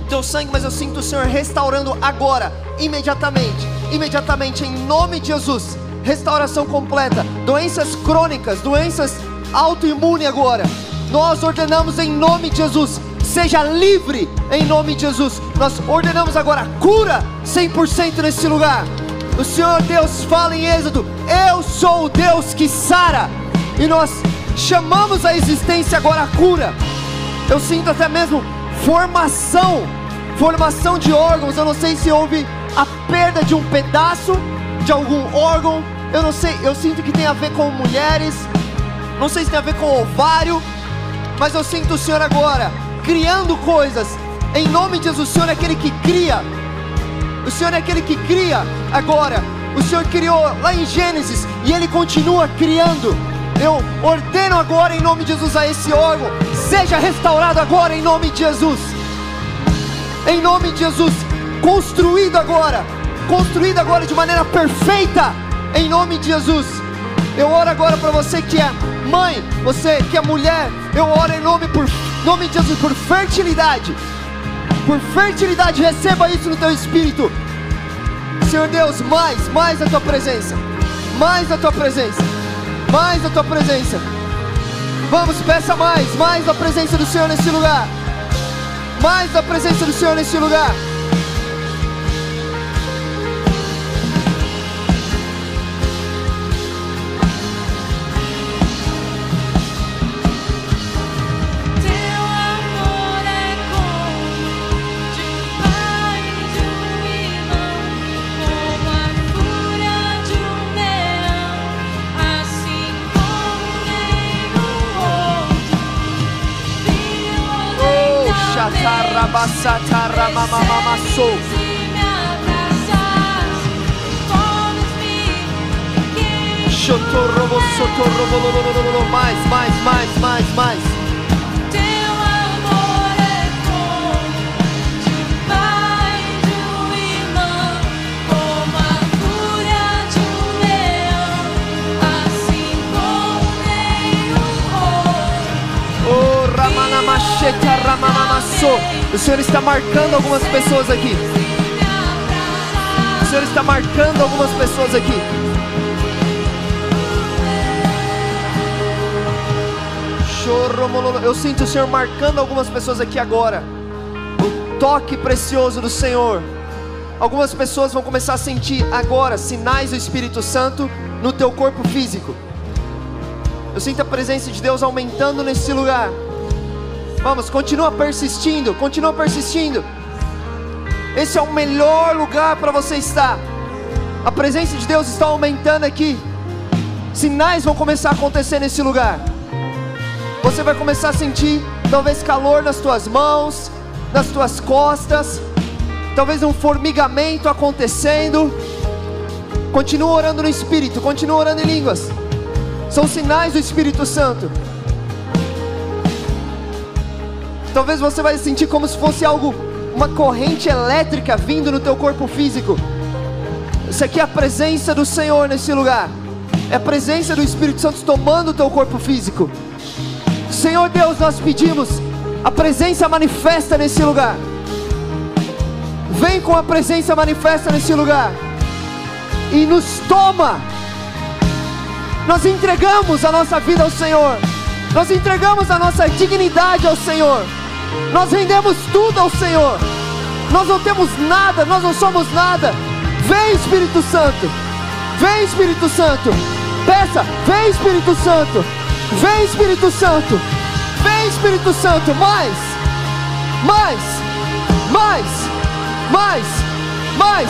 teu sangue, mas eu sinto o Senhor restaurando agora, imediatamente, imediatamente, em nome de Jesus. Restauração completa. Doenças crônicas, doenças autoimunes agora. Nós ordenamos em nome de Jesus. Seja livre em nome de Jesus. Nós ordenamos agora cura 100% nesse lugar. O Senhor Deus fala em Êxodo: Eu sou o Deus que sara. E nós chamamos a existência agora a cura. Eu sinto até mesmo formação, formação de órgãos. Eu não sei se houve a perda de um pedaço de algum órgão. Eu não sei, eu sinto que tem a ver com mulheres. Não sei se tem a ver com ovário, mas eu sinto o Senhor agora criando coisas. Em nome de Jesus, o Senhor é aquele que cria. O Senhor é aquele que cria agora. O Senhor criou lá em Gênesis e Ele continua criando. Eu ordeno agora em nome de Jesus a esse órgão, seja restaurado agora em nome de Jesus. Em nome de Jesus, construído agora, construído agora de maneira perfeita, em nome de Jesus. Eu oro agora para você que é mãe, você que é mulher, eu oro em nome por nome de Jesus por fertilidade. Por fertilidade, receba isso no teu espírito. Senhor Deus, mais, mais a tua presença. Mais a tua presença mais da tua presença. Vamos, peça mais, mais da presença do Senhor nesse lugar. Mais da presença do Senhor nesse lugar. Sotorobo, mais, mais, mais, mais, mais. Teu amor é como de pai de um irmão, como a fúria de um leão, assim como nenhum outro. Oh, Ramanamacheta Ramamamaso. O Senhor está marcando algumas pessoas aqui. O Senhor está marcando algumas pessoas aqui. Eu sinto o Senhor marcando algumas pessoas aqui agora. O toque precioso do Senhor. Algumas pessoas vão começar a sentir agora sinais do Espírito Santo no teu corpo físico. Eu sinto a presença de Deus aumentando nesse lugar. Vamos, continua persistindo, continua persistindo. Esse é o melhor lugar para você estar. A presença de Deus está aumentando aqui. Sinais vão começar a acontecer nesse lugar. Você vai começar a sentir talvez calor nas tuas mãos, nas tuas costas, talvez um formigamento acontecendo. Continua orando no Espírito, continua orando em línguas. São sinais do Espírito Santo. Talvez você vai sentir como se fosse algo, uma corrente elétrica vindo no teu corpo físico. Isso aqui é a presença do Senhor nesse lugar. É a presença do Espírito Santo tomando o teu corpo físico. Senhor Deus, nós pedimos a presença manifesta nesse lugar. Vem com a presença manifesta nesse lugar e nos toma. Nós entregamos a nossa vida ao Senhor. Nós entregamos a nossa dignidade ao Senhor. Nós rendemos tudo ao Senhor. Nós não temos nada, nós não somos nada. Vem Espírito Santo. Vem Espírito Santo. Peça, vem Espírito Santo. Vem Espírito Santo. Vem Espírito Santo. Mais. Mais. Mais. Mais. Mais.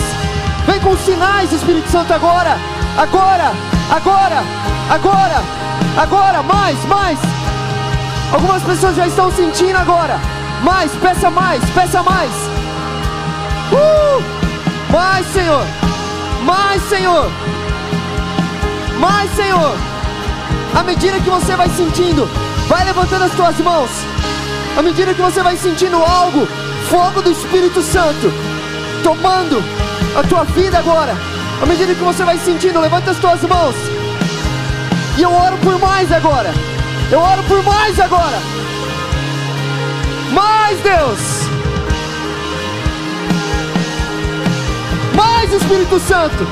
Vem com sinais, Espírito Santo, agora. Agora. Agora. Agora. Agora. Mais. Mais. Algumas pessoas já estão sentindo agora. Mais. Peça mais. Peça mais. Uh! Mais, Senhor. Mais, Senhor. Mais, Senhor. À medida que você vai sentindo, vai levantando as tuas mãos. À medida que você vai sentindo algo, fogo do Espírito Santo tomando a tua vida agora. À medida que você vai sentindo, levanta as tuas mãos. E eu oro por mais agora. Eu oro por mais agora. Mais Deus. Mais Espírito Santo.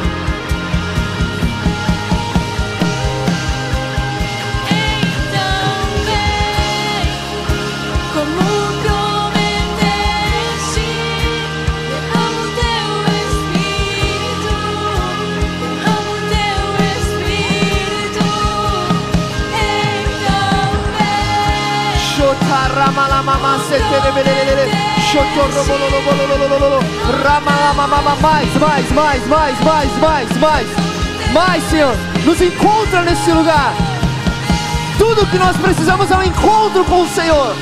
Mais, mais, mais, mais, mais, mais, mais. Mais, Senhor. Nos encontra nesse lugar. Tudo que nós precisamos é um encontro com o Senhor.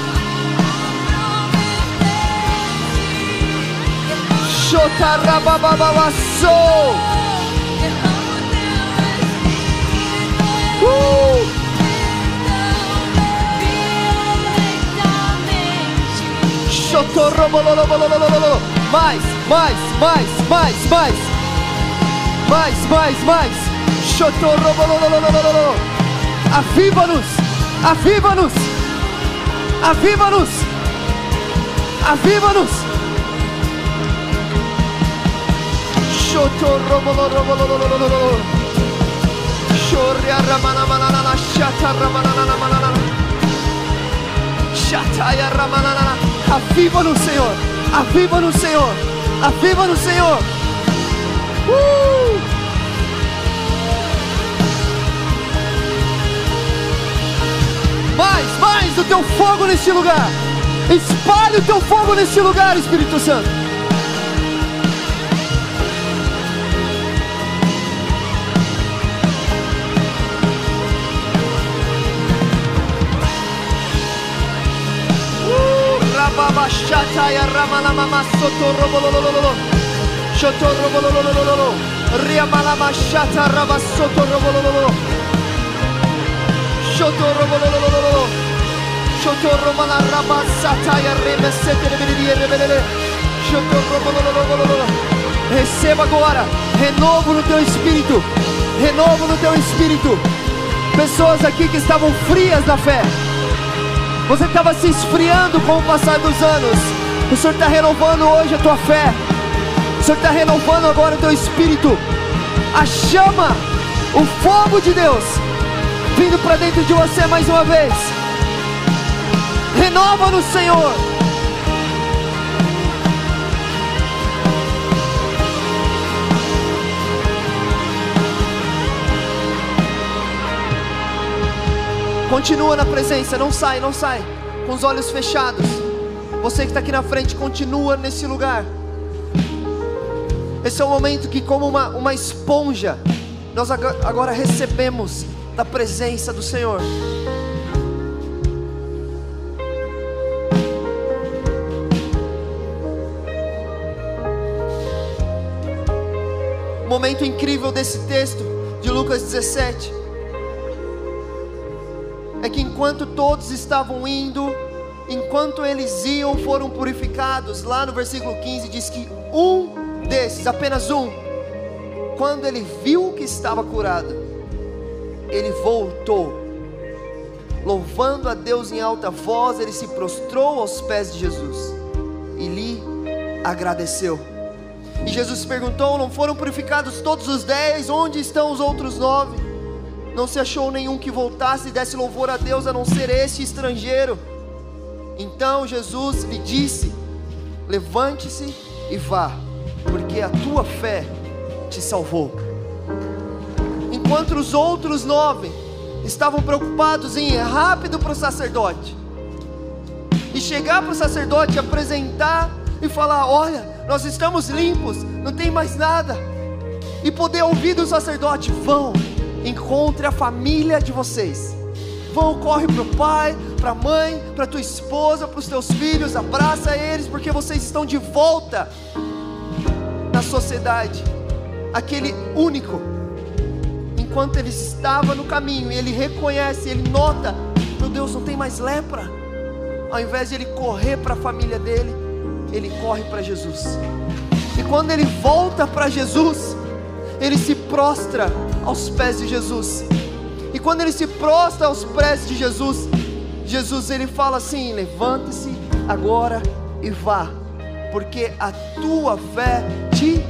Espírito. Uh! Mais, mais, mais, mais, mais. Mais, mais, mais. Aviva-nos, aviva-nos, aviva-nos, aviva-nos. Shataramananamanana. Shataya Ramanana. Aviva no Senhor. Aviva no Senhor. Aviva no Senhor. Uh! Mais, mais do teu fogo neste lugar. Espalhe o teu fogo neste lugar, Espírito Santo. Rababashataya Ramanamama Sotorobolololo Shotorobolololo Riamalamashata Rabasotorobololo Shotorobolololo Shotoromana Rabasataya Remeseterebele Shotorobolololo Receba agora. Renovo no teu espírito. Renovo no teu espírito. Pessoas aqui que estavam frias na fé você estava se esfriando com o passar dos anos. O Senhor está renovando hoje a tua fé. O Senhor está renovando agora o teu espírito. A chama, o fogo de Deus, vindo para dentro de você mais uma vez. Renova-nos, Senhor. Continua na presença, não sai, não sai. Com os olhos fechados. Você que está aqui na frente, continua nesse lugar. Esse é o momento que, como uma, uma esponja, nós agora recebemos da presença do Senhor. Momento incrível desse texto de Lucas 17 é que enquanto todos estavam indo, enquanto eles iam, foram purificados. Lá no versículo 15 diz que um desses, apenas um, quando ele viu que estava curado, ele voltou, louvando a Deus em alta voz, ele se prostrou aos pés de Jesus e lhe agradeceu. E Jesus perguntou: Não foram purificados todos os dez? Onde estão os outros nove? Não se achou nenhum que voltasse e desse louvor a Deus a não ser este estrangeiro. Então Jesus lhe disse: Levante-se e vá, porque a tua fé te salvou. Enquanto os outros nove estavam preocupados em ir rápido para o sacerdote e chegar para o sacerdote, apresentar e falar: Olha, nós estamos limpos, não tem mais nada. E poder ouvir do sacerdote: Vão, encontre a família de vocês. Vão, corre para o pai, para a mãe, para tua esposa, para os teus filhos, abraça eles, porque vocês estão de volta na sociedade. Aquele único, enquanto ele estava no caminho, ele reconhece, ele nota: Meu Deus, não tem mais lepra. Ao invés de ele correr para a família dele, ele corre para Jesus. E quando ele volta para Jesus, ele se prostra aos pés de Jesus. E quando ele se prostra aos pés de Jesus, Jesus ele fala assim: levante-se agora e vá, porque a tua fé te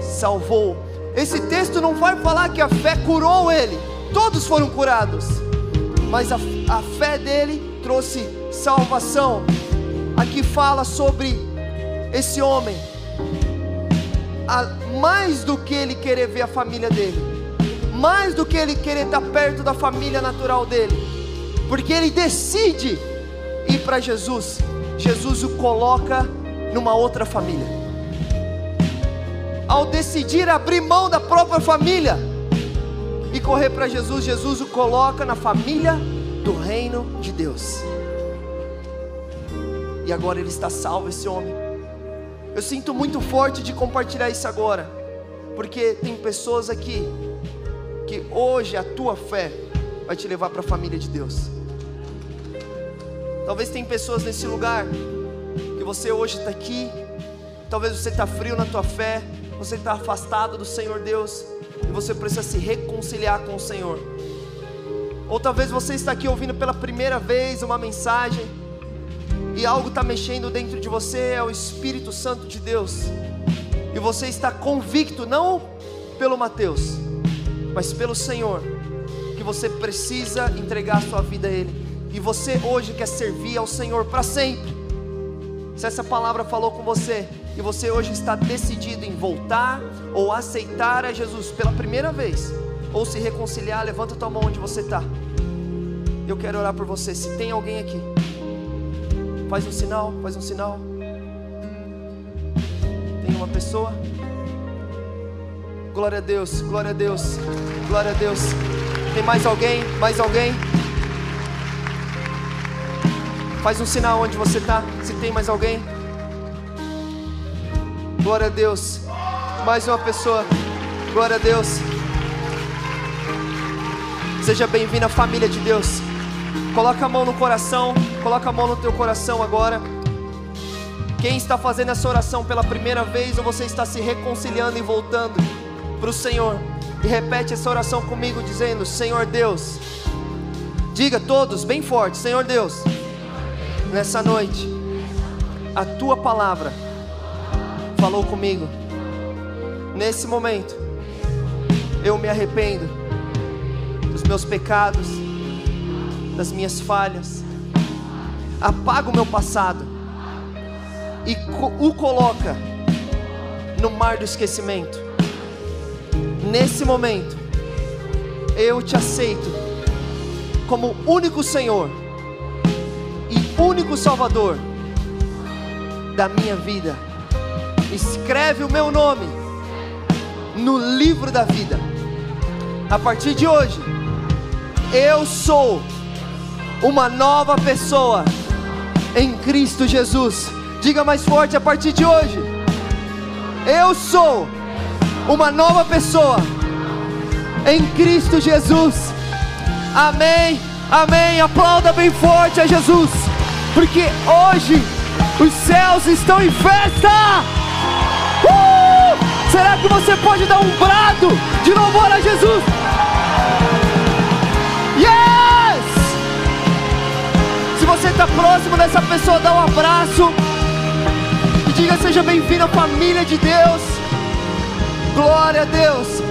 salvou. Esse texto não vai falar que a fé curou ele, todos foram curados, mas a, a fé dele trouxe salvação. Aqui fala sobre esse homem, a- mais do que ele querer ver a família dele, mais do que ele querer estar perto da família natural dele, porque ele decide ir para Jesus, Jesus o coloca numa outra família. Ao decidir abrir mão da própria família e correr para Jesus, Jesus o coloca na família do reino de Deus. E agora ele está salvo, esse homem. Eu sinto muito forte de compartilhar isso agora, porque tem pessoas aqui que hoje a tua fé vai te levar para a família de Deus. Talvez tem pessoas nesse lugar que você hoje está aqui, talvez você está frio na tua fé, você está afastado do Senhor Deus e você precisa se reconciliar com o Senhor. Ou talvez você está aqui ouvindo pela primeira vez uma mensagem e algo está mexendo dentro de você, é o Espírito Santo de Deus, e você está convicto, não pelo Mateus, mas pelo Senhor, que você precisa entregar sua vida a Ele, e você hoje quer servir ao Senhor para sempre. Se essa palavra falou com você, e você hoje está decidido em voltar ou aceitar a Jesus pela primeira vez, ou se reconciliar, levanta tua mão onde você está. Eu quero orar por você. Se tem alguém aqui, Faz um sinal, faz um sinal. Tem uma pessoa? Glória a Deus, glória a Deus, glória a Deus. Tem mais alguém? Mais alguém? Faz um sinal onde você está. Se tem mais alguém? Glória a Deus. Mais uma pessoa. Glória a Deus. Seja bem-vindo à família de Deus. Coloca a mão no coração, coloca a mão no teu coração agora. Quem está fazendo essa oração pela primeira vez ou você está se reconciliando e voltando para o Senhor, e repete essa oração comigo, dizendo: Senhor Deus, diga todos bem forte: Senhor Deus, nessa noite, a tua palavra falou comigo. Nesse momento, eu me arrependo dos meus pecados das minhas falhas. apaga o meu passado e o coloca no mar do esquecimento. Nesse momento, eu te aceito como único Senhor e único Salvador da minha vida. Escreve o meu nome no livro da vida. A partir de hoje, eu sou uma nova pessoa em Cristo Jesus. Diga mais forte a partir de hoje. Eu sou uma nova pessoa em Cristo Jesus. Amém. Amém. Aplauda bem forte a Jesus, porque hoje os céus estão em festa. Uh! Será que você pode dar um brado de louvor a Jesus? Está próximo dessa pessoa, dá um abraço e diga: Seja bem-vindo à família de Deus. Glória a Deus.